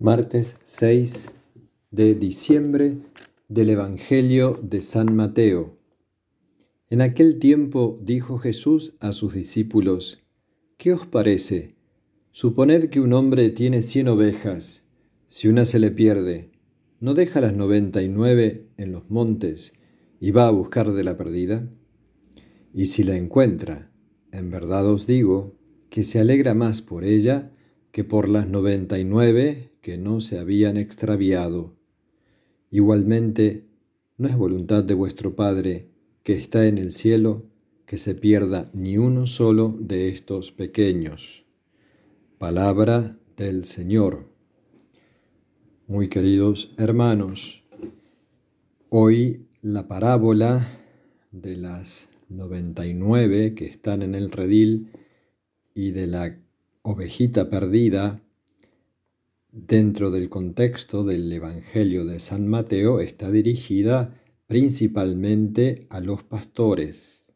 Martes 6 de diciembre del Evangelio de San Mateo. En aquel tiempo dijo Jesús a sus discípulos, ¿qué os parece? Suponed que un hombre tiene cien ovejas. Si una se le pierde, ¿no deja las noventa y nueve en los montes y va a buscar de la perdida? Y si la encuentra, en verdad os digo que se alegra más por ella que por las noventa y nueve que no se habían extraviado. Igualmente, no es voluntad de vuestro Padre que está en el cielo que se pierda ni uno solo de estos pequeños. Palabra del Señor. Muy queridos hermanos, hoy la parábola de las 99 que están en el redil y de la ovejita perdida dentro del contexto del Evangelio de San Mateo está dirigida principalmente a los pastores.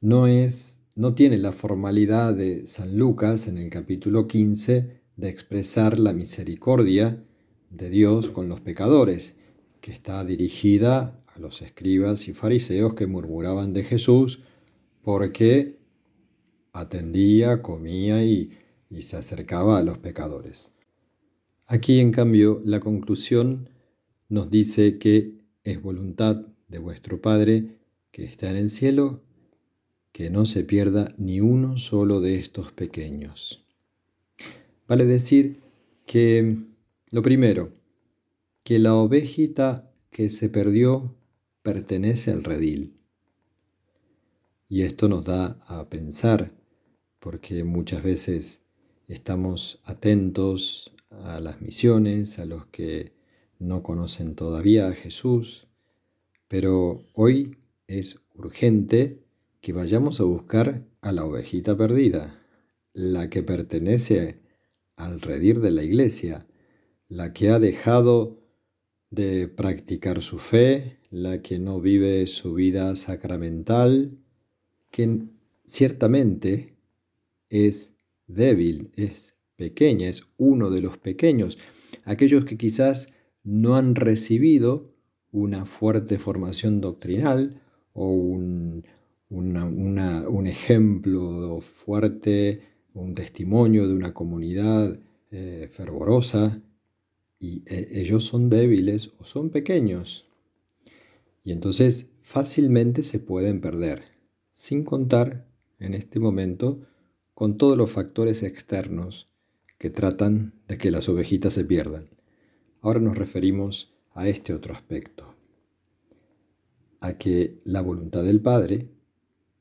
No es no tiene la formalidad de San Lucas en el capítulo 15 de expresar la misericordia de Dios con los pecadores, que está dirigida a los escribas y fariseos que murmuraban de Jesús porque atendía, comía y, y se acercaba a los pecadores. Aquí, en cambio, la conclusión nos dice que es voluntad de vuestro Padre que está en el cielo que no se pierda ni uno solo de estos pequeños. Vale decir que, lo primero, que la ovejita que se perdió pertenece al redil. Y esto nos da a pensar, porque muchas veces estamos atentos a las misiones, a los que no conocen todavía a Jesús, pero hoy es urgente que vayamos a buscar a la ovejita perdida, la que pertenece al redir de la iglesia, la que ha dejado de practicar su fe, la que no vive su vida sacramental, que ciertamente es débil, es pequeña, es uno de los pequeños, aquellos que quizás no han recibido una fuerte formación doctrinal o un, un ejemplo fuerte, un testimonio de una comunidad eh, fervorosa, y eh, ellos son débiles o son pequeños. Y entonces fácilmente se pueden perder, sin contar en este momento con todos los factores externos que tratan de que las ovejitas se pierdan. Ahora nos referimos a este otro aspecto, a que la voluntad del Padre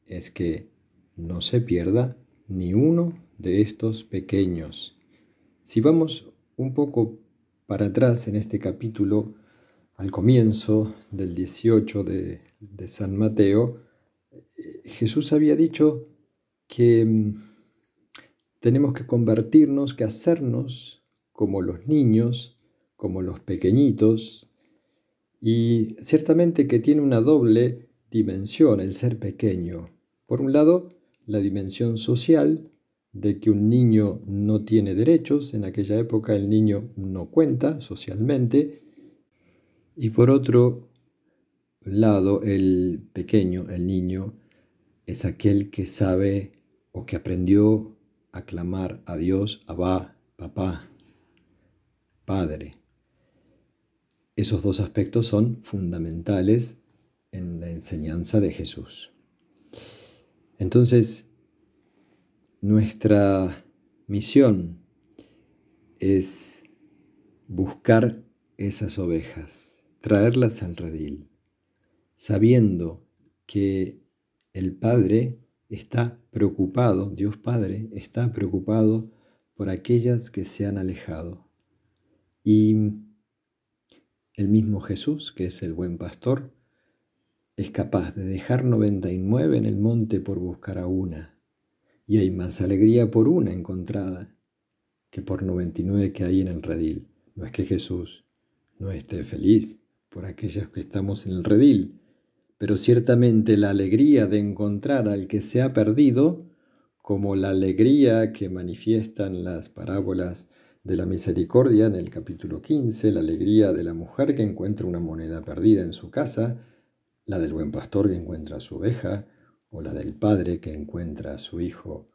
es que no se pierda ni uno de estos pequeños. Si vamos un poco para atrás en este capítulo, al comienzo del 18 de, de San Mateo, eh, Jesús había dicho que mm, tenemos que convertirnos, que hacernos como los niños, como los pequeñitos, y ciertamente que tiene una doble dimensión el ser pequeño. Por un lado, la dimensión social, de que un niño no tiene derechos, en aquella época el niño no cuenta socialmente, y por otro lado, el pequeño, el niño, es aquel que sabe o que aprendió aclamar a Dios, Abba, papá, padre. Esos dos aspectos son fundamentales en la enseñanza de Jesús. Entonces, nuestra misión es buscar esas ovejas, traerlas al redil, sabiendo que el Padre está preocupado, Dios Padre está preocupado por aquellas que se han alejado. Y el mismo Jesús, que es el buen pastor, es capaz de dejar 99 en el monte por buscar a una. Y hay más alegría por una encontrada que por 99 que hay en el redil. No es que Jesús no esté feliz por aquellas que estamos en el redil, pero ciertamente la alegría de encontrar al que se ha perdido, como la alegría que manifiestan las parábolas de la misericordia en el capítulo 15, la alegría de la mujer que encuentra una moneda perdida en su casa, la del buen pastor que encuentra a su oveja, o la del padre que encuentra a su hijo.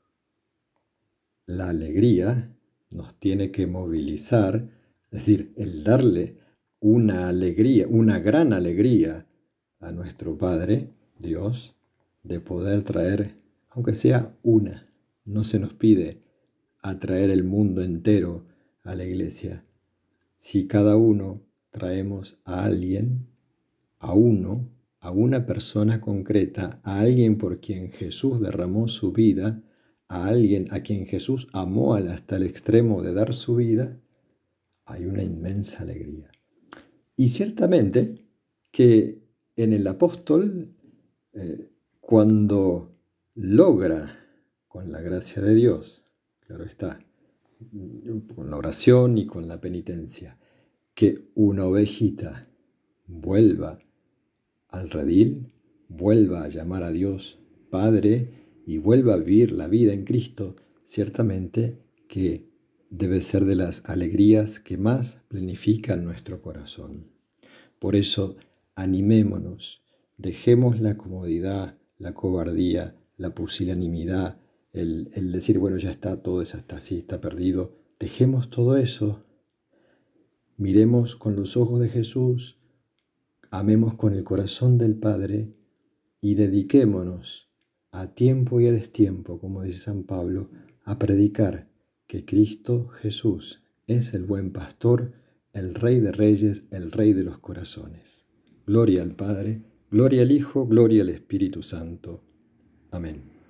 La alegría nos tiene que movilizar, es decir, el darle una alegría, una gran alegría a nuestro Padre, Dios, de poder traer, aunque sea una, no se nos pide atraer el mundo entero a la iglesia. Si cada uno traemos a alguien, a uno, a una persona concreta, a alguien por quien Jesús derramó su vida, a alguien a quien Jesús amó hasta el extremo de dar su vida, hay una inmensa alegría. Y ciertamente que en el apóstol, eh, cuando logra, con la gracia de Dios, claro está, con la oración y con la penitencia, que una ovejita vuelva al redil, vuelva a llamar a Dios Padre y vuelva a vivir la vida en Cristo, ciertamente que debe ser de las alegrías que más planifican nuestro corazón. Por eso, animémonos, dejemos la comodidad, la cobardía, la pusilanimidad, el, decir, bueno, ya está, todo eso está así, está perdido. Dejemos todo eso, miremos con los ojos de Jesús, amemos con el corazón del Padre y dediquémonos a tiempo y a destiempo, como dice San Pablo, a predicar que Cristo Jesús es el buen pastor, el Rey de Reyes, el Rey de los corazones. Gloria al Padre, gloria al Hijo, gloria al Espíritu Santo. Amén.